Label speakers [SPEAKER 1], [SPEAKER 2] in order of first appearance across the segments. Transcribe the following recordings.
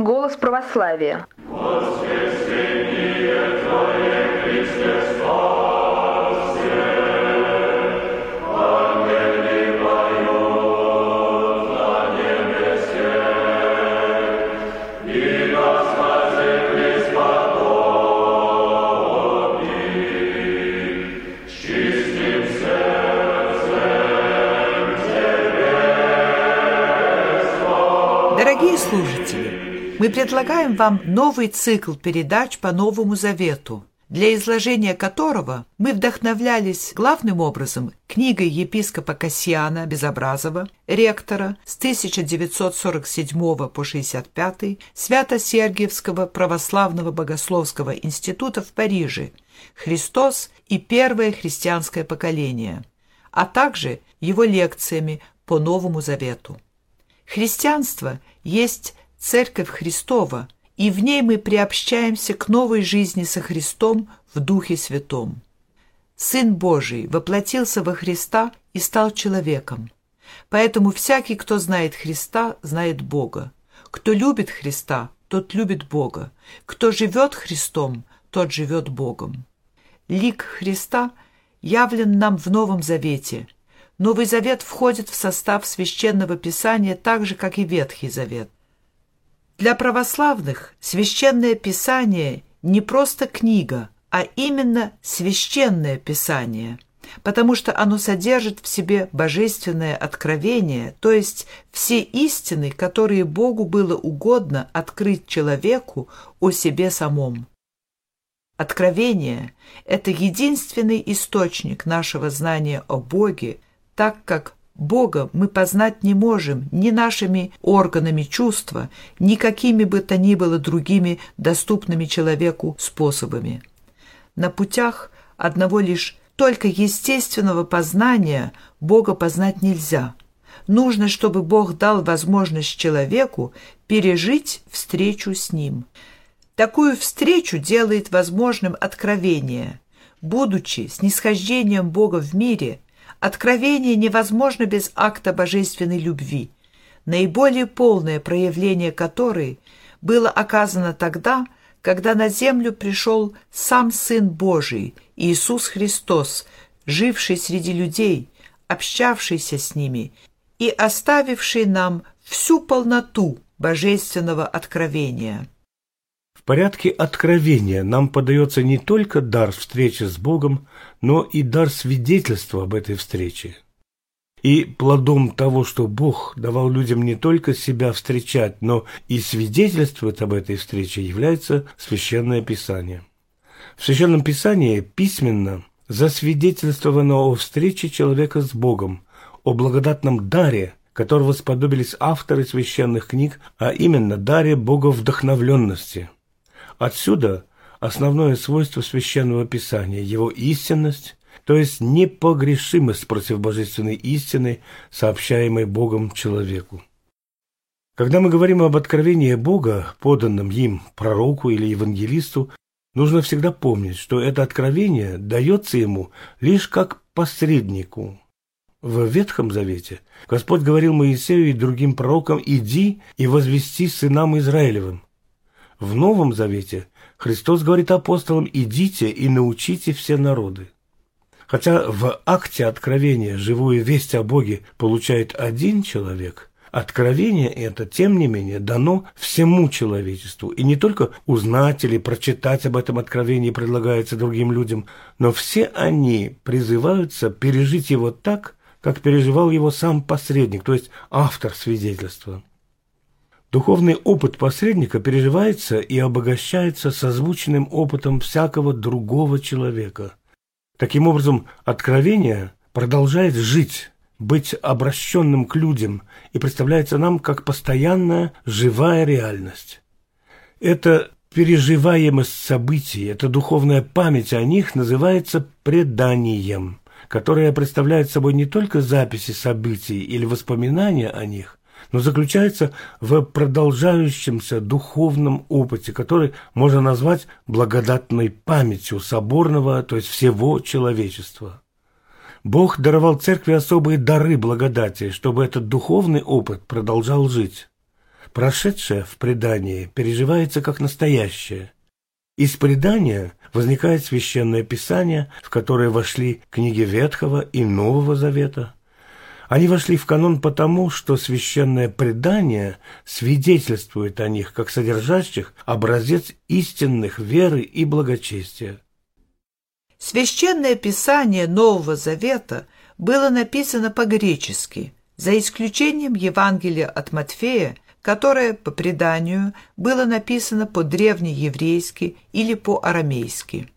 [SPEAKER 1] голос православия.
[SPEAKER 2] Мы предлагаем вам новый цикл передач по Новому Завету, для изложения которого мы вдохновлялись главным образом книгой епископа Касьяна Безобразова, ректора с 1947 по 65 Свято-Сергиевского православного богословского института в Париже «Христос и первое христианское поколение», а также его лекциями по Новому Завету. Христианство есть Церковь Христова, и в ней мы приобщаемся к новой жизни со Христом в Духе Святом. Сын Божий воплотился во Христа и стал человеком. Поэтому всякий, кто знает Христа, знает Бога. Кто любит Христа, тот любит Бога. Кто живет Христом, тот живет Богом. Лик Христа явлен нам в Новом Завете – Новый Завет входит в состав Священного Писания так же, как и Ветхий Завет. Для православных Священное Писание не просто книга, а именно Священное Писание, потому что оно содержит в себе божественное откровение, то есть все истины, которые Богу было угодно открыть человеку о себе самом. Откровение – это единственный источник нашего знания о Боге – так как Бога мы познать не можем ни нашими органами чувства, ни какими бы то ни было другими доступными человеку способами. На путях одного лишь только естественного познания Бога познать нельзя. Нужно, чтобы Бог дал возможность человеку пережить встречу с Ним. Такую встречу делает возможным откровение. Будучи снисхождением Бога в мире – Откровение невозможно без акта божественной любви, наиболее полное проявление которой было оказано тогда, когда на землю пришел сам Сын Божий, Иисус Христос, живший среди людей, общавшийся с ними и оставивший нам всю полноту божественного откровения.
[SPEAKER 3] В порядке откровения нам подается не только дар встречи с Богом, но и дар свидетельства об этой встрече. И плодом того, что Бог давал людям не только себя встречать, но и свидетельствовать об этой встрече, является Священное Писание. В Священном Писании письменно засвидетельствовано о встрече человека с Богом, о благодатном даре, которого сподобились авторы священных книг, а именно даре боговдохновленности – Отсюда основное свойство Священного Писания – его истинность, то есть непогрешимость против божественной истины, сообщаемой Богом человеку. Когда мы говорим об откровении Бога, поданном им, пророку или евангелисту, нужно всегда помнить, что это откровение дается ему лишь как посреднику. В Ветхом Завете Господь говорил Моисею и другим пророкам «Иди и возвести сынам Израилевым». В Новом Завете Христос говорит апостолам «идите и научите все народы». Хотя в акте откровения живую весть о Боге получает один человек, откровение это, тем не менее, дано всему человечеству. И не только узнать или прочитать об этом откровении предлагается другим людям, но все они призываются пережить его так, как переживал его сам посредник, то есть автор свидетельства. Духовный опыт посредника переживается и обогащается созвучным опытом всякого другого человека. Таким образом, откровение продолжает жить, быть обращенным к людям и представляется нам как постоянная живая реальность. Это переживаемость событий, эта духовная память о них называется преданием, которое представляет собой не только записи событий или воспоминания о них, но заключается в продолжающемся духовном опыте, который можно назвать благодатной памятью соборного, то есть всего человечества. Бог даровал церкви особые дары благодати, чтобы этот духовный опыт продолжал жить. Прошедшее в предании переживается как настоящее. Из предания возникает священное писание, в которое вошли книги Ветхого и Нового Завета. Они вошли в канон потому, что священное предание свидетельствует о них как содержащих образец истинных веры и благочестия.
[SPEAKER 2] Священное писание Нового Завета было написано по-гречески, за исключением Евангелия от Матфея, которое, по преданию, было написано по-древнееврейски или по-арамейски.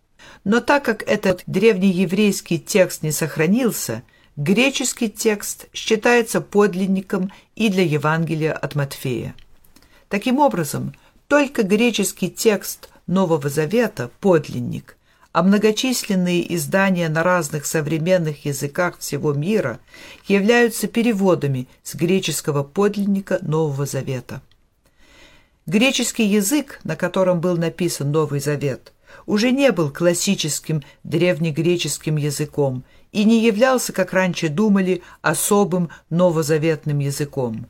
[SPEAKER 2] Но так как этот древнееврейский текст не сохранился, греческий текст считается подлинником и для Евангелия от Матфея. Таким образом, только греческий текст Нового Завета – подлинник – а многочисленные издания на разных современных языках всего мира являются переводами с греческого подлинника Нового Завета. Греческий язык, на котором был написан Новый Завет, уже не был классическим древнегреческим языком и не являлся, как раньше думали, особым новозаветным языком.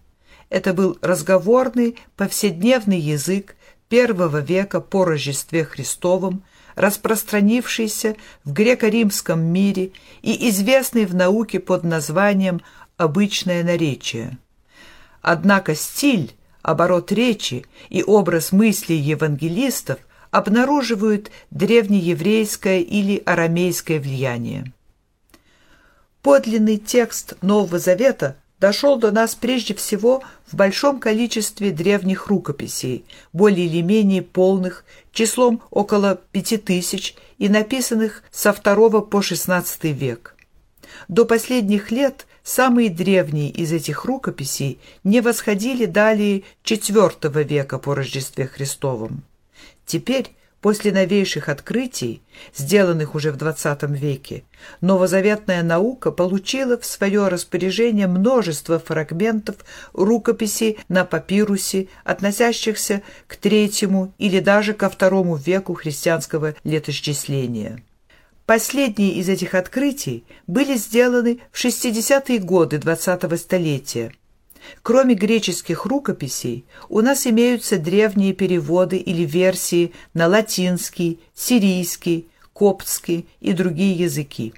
[SPEAKER 2] Это был разговорный, повседневный язык первого века по Рождестве Христовом, распространившийся в греко-римском мире и известный в науке под названием «обычное наречие». Однако стиль, оборот речи и образ мыслей евангелистов обнаруживают древнееврейское или арамейское влияние. Подлинный текст Нового Завета дошел до нас прежде всего в большом количестве древних рукописей, более или менее полных, числом около пяти тысяч и написанных со II по XVI век. До последних лет самые древние из этих рукописей не восходили далее IV века по Рождестве Христовом. Теперь После новейших открытий, сделанных уже в XX веке, новозаветная наука получила в свое распоряжение множество фрагментов рукописей на папирусе, относящихся к третьему или даже ко второму веку христианского летосчисления. Последние из этих открытий были сделаны в 60-е годы XX столетия – Кроме греческих рукописей, у нас имеются древние переводы или версии на латинский, сирийский, коптский и другие языки.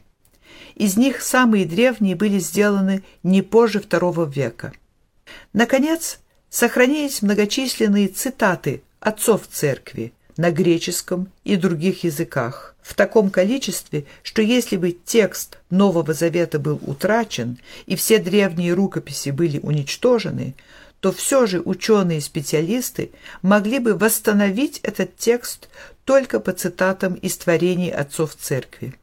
[SPEAKER 2] Из них самые древние были сделаны не позже II века. Наконец, сохранились многочисленные цитаты отцов церкви на греческом и других языках, в таком количестве, что если бы текст Нового Завета был утрачен и все древние рукописи были уничтожены, то все же ученые-специалисты могли бы восстановить этот текст только по цитатам из творений отцов церкви.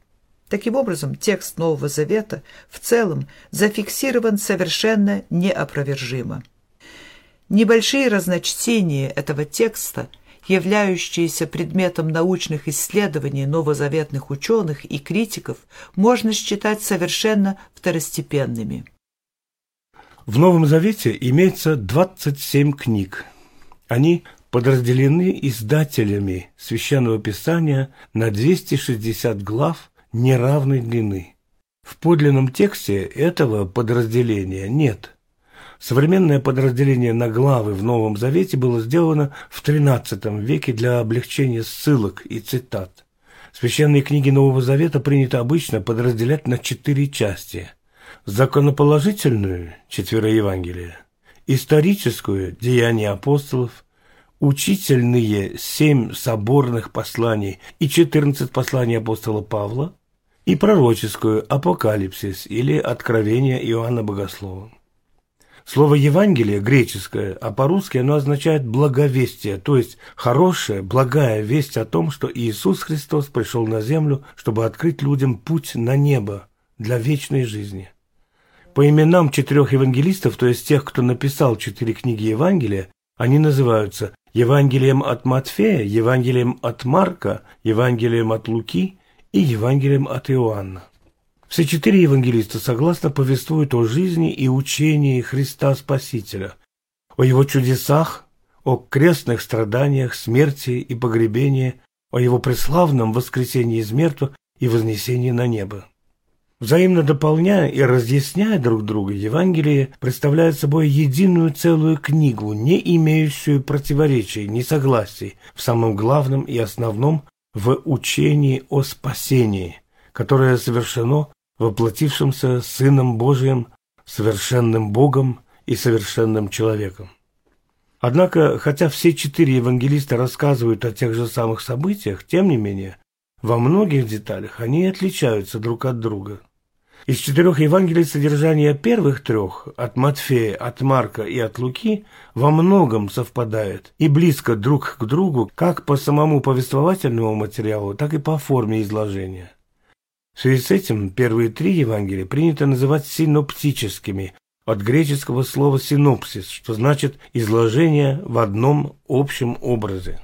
[SPEAKER 2] Таким образом, текст Нового Завета в целом зафиксирован совершенно неопровержимо. Небольшие разночтения этого текста – являющиеся предметом научных исследований новозаветных ученых и критиков, можно считать совершенно второстепенными.
[SPEAKER 3] В Новом Завете имеется 27 книг. Они подразделены издателями Священного Писания на 260 глав неравной длины. В подлинном тексте этого подразделения нет. Современное подразделение на главы в Новом Завете было сделано в XIII веке для облегчения ссылок и цитат. Священные книги Нового Завета принято обычно подразделять на четыре части. Законоположительную – четверо Евангелия, историческую – деяния апостолов, учительные – семь соборных посланий и четырнадцать посланий апостола Павла, и пророческую – апокалипсис или откровение Иоанна Богослова. Слово «Евангелие» греческое, а по-русски оно означает «благовестие», то есть хорошая, благая весть о том, что Иисус Христос пришел на землю, чтобы открыть людям путь на небо для вечной жизни. По именам четырех евангелистов, то есть тех, кто написал четыре книги Евангелия, они называются Евангелием от Матфея, Евангелием от Марка, Евангелием от Луки и Евангелием от Иоанна. Все четыре евангелиста согласно повествуют о жизни и учении Христа Спасителя, о его чудесах, о крестных страданиях, смерти и погребении, о его преславном воскресении из мертвых и вознесении на небо. Взаимно дополняя и разъясняя друг друга, Евангелие представляет собой единую целую книгу, не имеющую противоречий, несогласий в самом главном и основном в учении о спасении, которое совершено воплотившимся Сыном Божиим, совершенным Богом и совершенным человеком. Однако, хотя все четыре евангелиста рассказывают о тех же самых событиях, тем не менее, во многих деталях они отличаются друг от друга. Из четырех Евангелий содержание первых трех, от Матфея, от Марка и от Луки, во многом совпадает и близко друг к другу как по самому повествовательному материалу, так и по форме изложения. В связи с этим первые три Евангелия принято называть синоптическими, от греческого слова «синопсис», что значит «изложение в одном общем образе».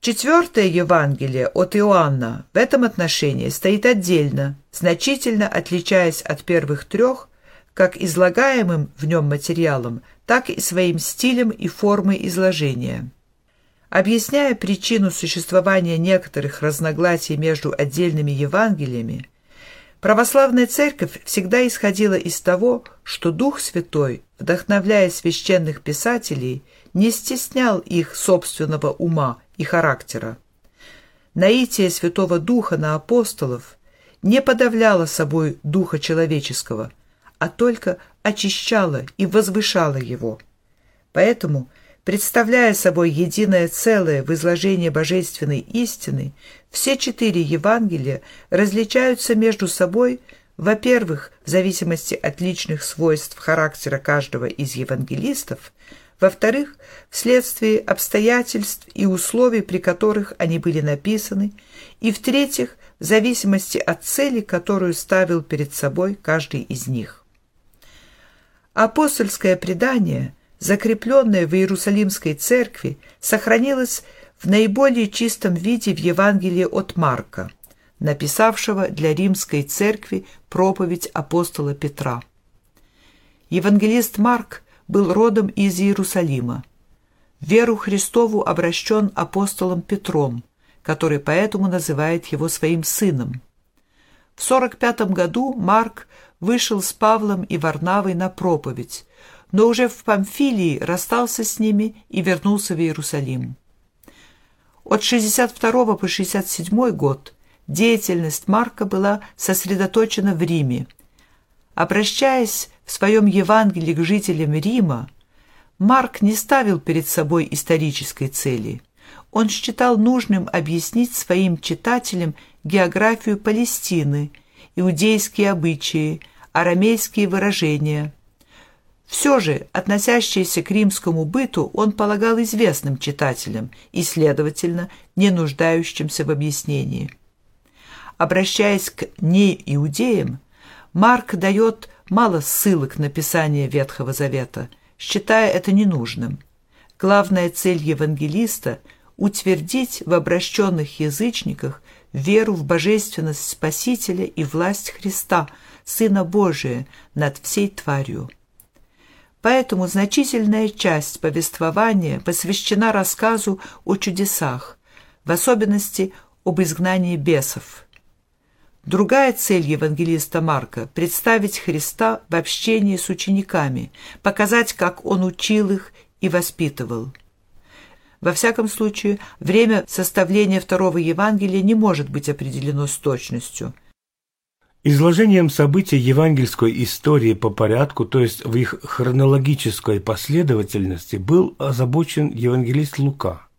[SPEAKER 2] Четвертое Евангелие от Иоанна в этом отношении стоит отдельно, значительно отличаясь от первых трех, как излагаемым в нем материалом, так и своим стилем и формой изложения. Объясняя причину существования некоторых разногласий между отдельными Евангелиями, православная церковь всегда исходила из того, что Дух Святой, вдохновляя священных писателей, не стеснял их собственного ума и характера. Наитие Святого Духа на апостолов не подавляло собой Духа человеческого, а только очищало и возвышало его. Поэтому, представляя собой единое целое в изложении божественной истины, все четыре Евангелия различаются между собой во-первых, в зависимости от личных свойств характера каждого из евангелистов, во-вторых, вследствие обстоятельств и условий, при которых они были написаны, и в-третьих, в зависимости от цели, которую ставил перед собой каждый из них. Апостольское предание, закрепленное в Иерусалимской церкви, сохранилось в наиболее чистом виде в Евангелии от Марка, написавшего для римской церкви проповедь апостола Петра. Евангелист Марк – был родом из Иерусалима. Веру Христову обращен апостолом Петром, который поэтому называет его своим сыном. В 45 году Марк вышел с Павлом и Варнавой на проповедь, но уже в Памфилии расстался с ними и вернулся в Иерусалим. От 62 по 67 год деятельность Марка была сосредоточена в Риме. Обращаясь в своем Евангелии к жителям Рима Марк не ставил перед собой исторической цели. Он считал нужным объяснить своим читателям географию Палестины, иудейские обычаи, арамейские выражения. Все же, относящееся к римскому быту, он полагал известным читателям и, следовательно, не нуждающимся в объяснении. Обращаясь к неиудеям, Марк дает мало ссылок на Писание Ветхого Завета, считая это ненужным. Главная цель евангелиста – утвердить в обращенных язычниках веру в божественность Спасителя и власть Христа, Сына Божия, над всей тварью. Поэтому значительная часть повествования посвящена рассказу о чудесах, в особенности об изгнании бесов – Другая цель евангелиста Марка – представить Христа в общении с учениками, показать, как Он учил их и воспитывал. Во всяком случае, время составления второго Евангелия не может быть определено с точностью.
[SPEAKER 3] Изложением событий евангельской истории по порядку, то есть в их хронологической последовательности, был озабочен евангелист Лука –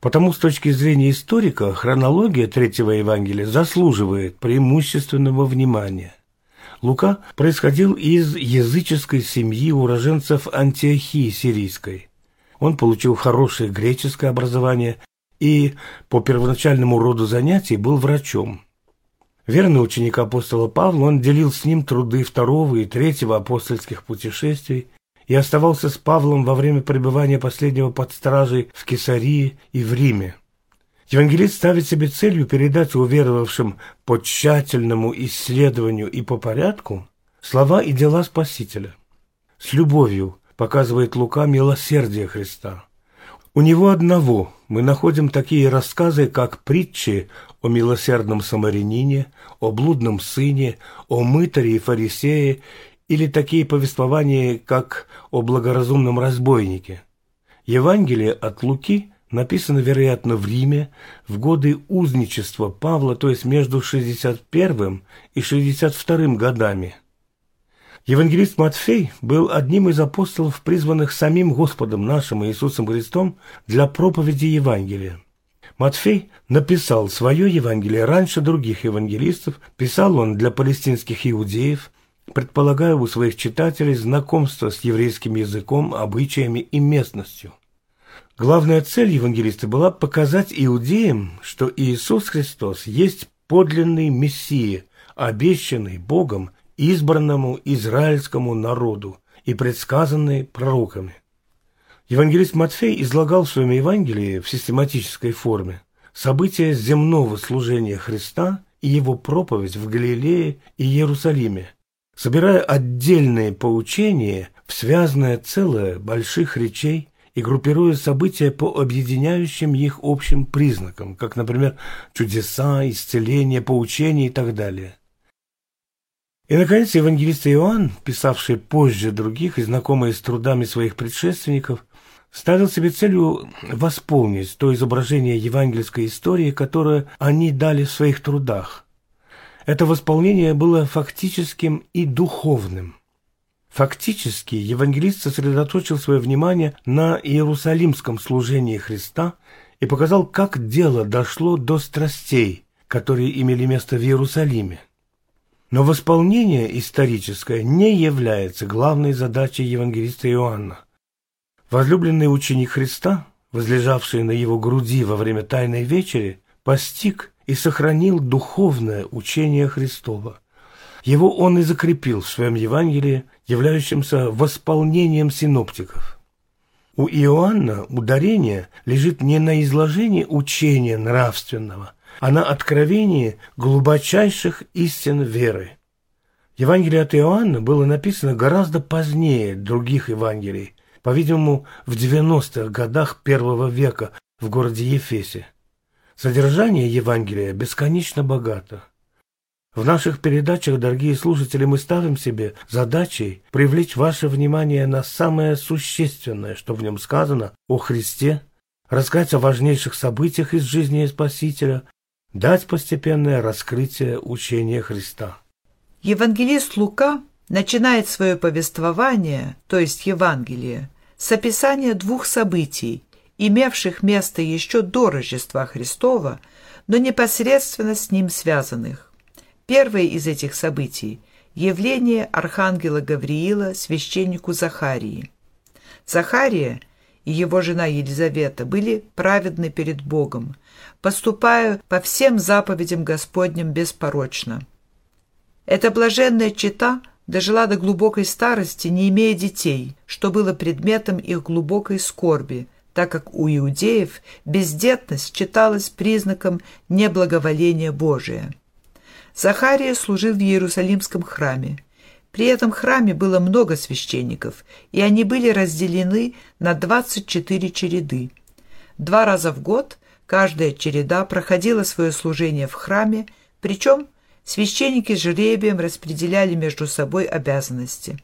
[SPEAKER 3] Потому с точки зрения историка хронология Третьего Евангелия заслуживает преимущественного внимания. Лука происходил из языческой семьи уроженцев Антиохии сирийской. Он получил хорошее греческое образование и по первоначальному роду занятий был врачом. Верный ученик апостола Павла, он делил с ним труды второго и третьего апостольских путешествий, и оставался с Павлом во время пребывания последнего под стражей в Кесарии и в Риме. Евангелист ставит себе целью передать уверовавшим по тщательному исследованию и по порядку слова и дела Спасителя. С любовью показывает Лука милосердие Христа. У него одного мы находим такие рассказы, как притчи о милосердном самарянине, о блудном сыне, о мытаре и фарисее, или такие повествования, как о благоразумном разбойнике. Евангелие от Луки написано, вероятно, в Риме в годы узничества Павла, то есть между 61 и 62 годами. Евангелист Матфей был одним из апостолов, призванных самим Господом нашим Иисусом Христом для проповеди Евангелия. Матфей написал свое Евангелие раньше других евангелистов, писал он для палестинских иудеев, предполагая у своих читателей знакомство с еврейским языком, обычаями и местностью. Главная цель евангелиста была показать иудеям, что Иисус Христос есть подлинный Мессия, обещанный Богом избранному израильскому народу и предсказанный пророками. Евангелист Матфей излагал в своем Евангелии в систематической форме события земного служения Христа и его проповедь в Галилее и Иерусалиме, собирая отдельные поучения в связанное целое больших речей и группируя события по объединяющим их общим признакам, как, например, чудеса, исцеления, поучения и так далее. И, наконец, евангелист Иоанн, писавший позже других и знакомый с трудами своих предшественников, ставил себе целью восполнить то изображение евангельской истории, которое они дали в своих трудах, это восполнение было фактическим и духовным. Фактически евангелист сосредоточил свое внимание на иерусалимском служении Христа и показал, как дело дошло до страстей, которые имели место в Иерусалиме. Но восполнение историческое не является главной задачей евангелиста Иоанна. Возлюбленный ученик Христа, возлежавший на его груди во время Тайной Вечери, постиг и сохранил духовное учение Христова. Его он и закрепил в своем Евангелии, являющемся восполнением синоптиков. У Иоанна ударение лежит не на изложении учения нравственного, а на откровении глубочайших истин веры. Евангелие от Иоанна было написано гораздо позднее других Евангелий, по-видимому, в 90-х годах первого века в городе Ефесе. Содержание Евангелия бесконечно богато. В наших передачах, дорогие слушатели, мы ставим себе задачей привлечь ваше внимание на самое существенное, что в нем сказано о Христе, рассказать о важнейших событиях из жизни Спасителя, дать постепенное раскрытие учения Христа.
[SPEAKER 2] Евангелист Лука начинает свое повествование, то есть Евангелие, с описания двух событий, имевших место еще до Рождества Христова, но непосредственно с ним связанных. Первое из этих событий – явление архангела Гавриила священнику Захарии. Захария и его жена Елизавета были праведны перед Богом, поступая по всем заповедям Господним беспорочно. Эта блаженная чита дожила до глубокой старости, не имея детей, что было предметом их глубокой скорби – так как у иудеев бездетность считалась признаком неблаговоления Божия. Захария служил в Иерусалимском храме. При этом храме было много священников, и они были разделены на 24 череды. Два раза в год каждая череда проходила свое служение в храме, причем священники жребием распределяли между собой обязанности.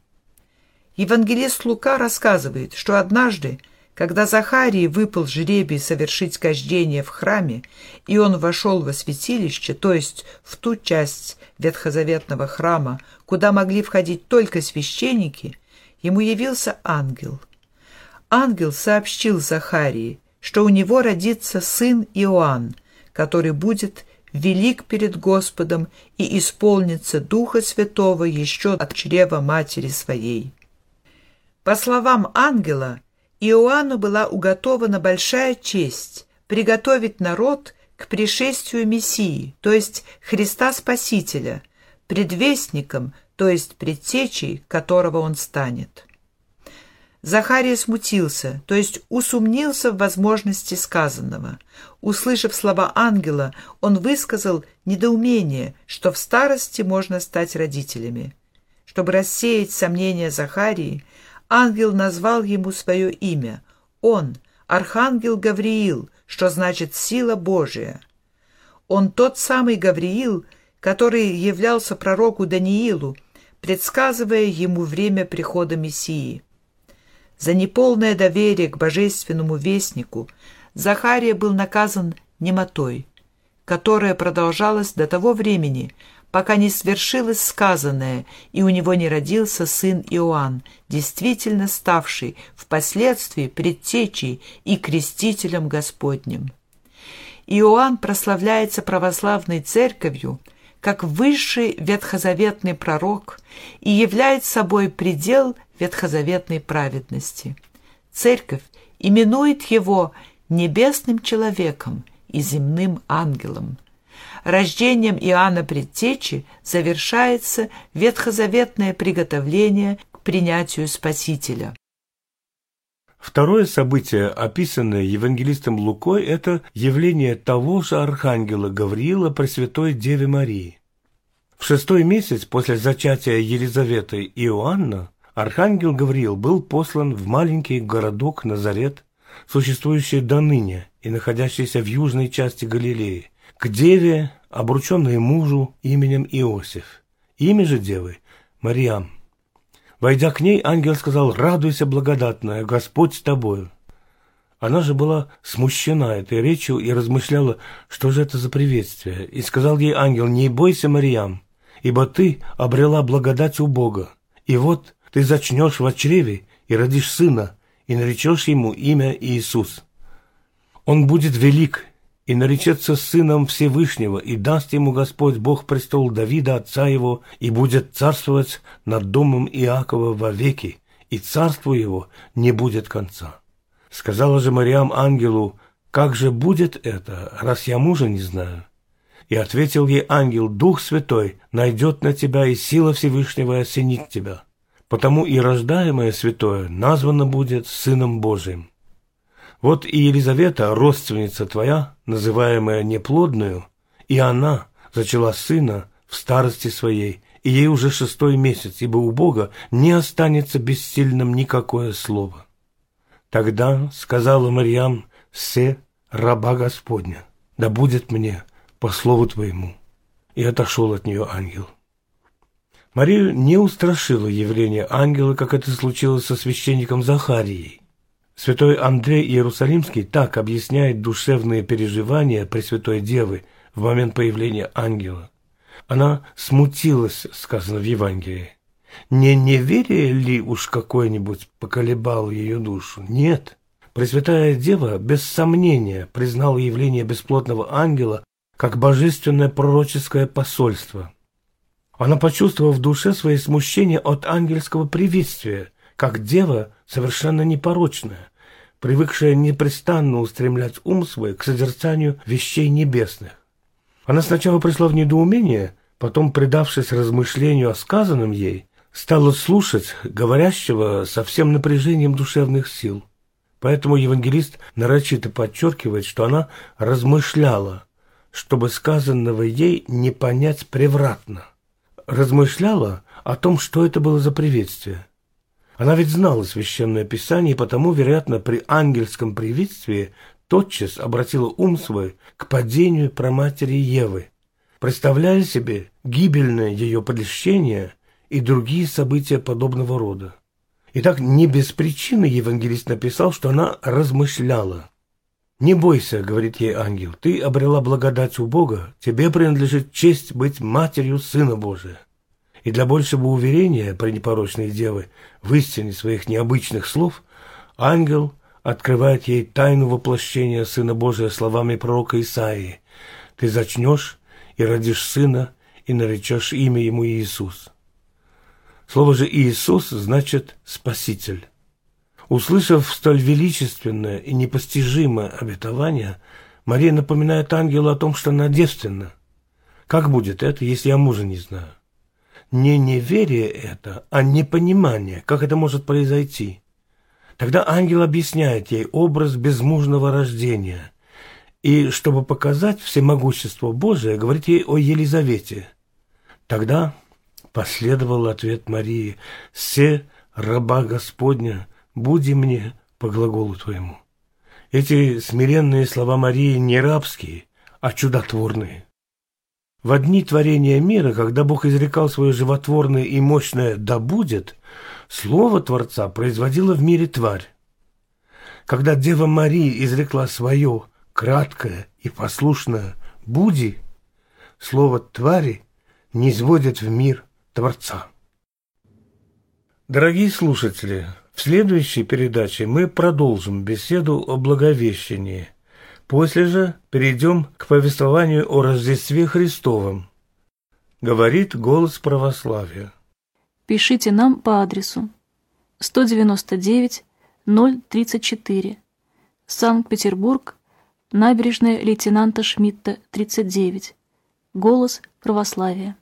[SPEAKER 2] Евангелист Лука рассказывает, что однажды когда Захарии выпал жребий совершить кождение в храме, и он вошел во святилище, то есть в ту часть ветхозаветного храма, куда могли входить только священники, ему явился ангел. Ангел сообщил Захарии, что у него родится сын Иоанн, который будет велик перед Господом и исполнится Духа Святого еще от чрева матери своей. По словам ангела, Иоанну была уготована большая честь приготовить народ к пришествию Мессии, то есть Христа Спасителя, предвестником, то есть предтечей, которого он станет. Захария смутился, то есть усомнился в возможности сказанного. Услышав слова ангела, он высказал недоумение, что в старости можно стать родителями. Чтобы рассеять сомнения Захарии, ангел назвал ему свое имя. Он, архангел Гавриил, что значит «сила Божия». Он тот самый Гавриил, который являлся пророку Даниилу, предсказывая ему время прихода Мессии. За неполное доверие к божественному вестнику Захария был наказан немотой, которая продолжалась до того времени, пока не свершилось сказанное, и у него не родился сын Иоанн, действительно ставший впоследствии предтечей и крестителем Господним. Иоанн прославляется православной церковью как высший ветхозаветный пророк и является собой предел ветхозаветной праведности. Церковь именует его небесным человеком и земным ангелом. Рождением Иоанна Предтечи завершается ветхозаветное приготовление к принятию Спасителя.
[SPEAKER 3] Второе событие, описанное евангелистом Лукой, это явление того же архангела Гавриила Пресвятой Деве Марии. В шестой месяц после зачатия Елизаветы и Иоанна архангел Гавриил был послан в маленький городок Назарет, существующий до ныне и находящийся в южной части Галилеи, к деве, обрученной мужу именем Иосиф. Имя же девы – Мариам. Войдя к ней, ангел сказал, «Радуйся, благодатная, Господь с тобою». Она же была смущена этой речью и размышляла, что же это за приветствие. И сказал ей ангел, «Не бойся, Мариам, ибо ты обрела благодать у Бога. И вот ты зачнешь в чреве и родишь сына, и наречешь ему имя Иисус. Он будет велик и наречется сыном Всевышнего, и даст ему Господь Бог престол Давида, отца его, и будет царствовать над домом Иакова вовеки, и царству его не будет конца. Сказала же Мариам ангелу, как же будет это, раз я мужа не знаю? И ответил ей ангел, Дух Святой найдет на тебя, и сила Всевышнего осенит тебя. Потому и рождаемое святое названо будет Сыном Божиим. Вот и Елизавета, родственница твоя, называемая неплодную, и она зачала сына в старости своей, и ей уже шестой месяц, ибо у Бога не останется бессильным никакое слово. Тогда сказала Марьям, «Се, раба Господня, да будет мне по слову твоему». И отошел от нее ангел. Марию не устрашило явление ангела, как это случилось со священником Захарией. Святой Андрей Иерусалимский так объясняет душевные переживания Пресвятой Девы в момент появления ангела. Она смутилась, сказано в Евангелии. Не неверие ли уж какое-нибудь поколебало ее душу? Нет. Пресвятая Дева без сомнения признала явление бесплотного ангела как божественное пророческое посольство. Она почувствовала в душе свои смущения от ангельского приветствия, как дева совершенно непорочная, привыкшая непрестанно устремлять ум свой к созерцанию вещей небесных. Она сначала пришла в недоумение, потом, предавшись размышлению о сказанном ей, стала слушать говорящего со всем напряжением душевных сил. Поэтому евангелист нарочито подчеркивает, что она размышляла, чтобы сказанного ей не понять превратно. Размышляла о том, что это было за приветствие – она ведь знала священное писание, и потому, вероятно, при ангельском приветствии тотчас обратила ум свой к падению проматери Евы, представляя себе гибельное ее прельщение и другие события подобного рода. Итак, не без причины евангелист написал, что она размышляла. «Не бойся», — говорит ей ангел, — «ты обрела благодать у Бога, тебе принадлежит честь быть матерью Сына Божия». И для большего уверения при непорочной девы в истине своих необычных слов, ангел открывает ей тайну воплощения Сына Божия словами пророка Исаии. «Ты зачнешь и родишь сына, и наречешь имя ему Иисус». Слово же «Иисус» значит «Спаситель». Услышав столь величественное и непостижимое обетование, Мария напоминает ангелу о том, что она девственна. Как будет это, если я мужа не знаю? Не неверие это, а непонимание, как это может произойти. Тогда ангел объясняет ей образ безмужного рождения. И, чтобы показать всемогущество Божие, говорит ей о Елизавете. Тогда последовал ответ Марии «Се, раба Господня, буди мне по глаголу твоему». Эти смиренные слова Марии не рабские, а чудотворные. В одни творения мира, когда Бог изрекал свое животворное и мощное «да будет», Слово Творца производило в мире тварь. Когда Дева Мария изрекла свое краткое и послушное «буди», слово «твари» не изводит в мир Творца. Дорогие слушатели, в следующей передаче мы продолжим беседу о Благовещении. После же перейдем к повествованию о Рождестве Христовом. Говорит голос православия.
[SPEAKER 1] Пишите нам по адресу 199 034 Санкт-Петербург, набережная лейтенанта Шмидта, 39. Голос православия.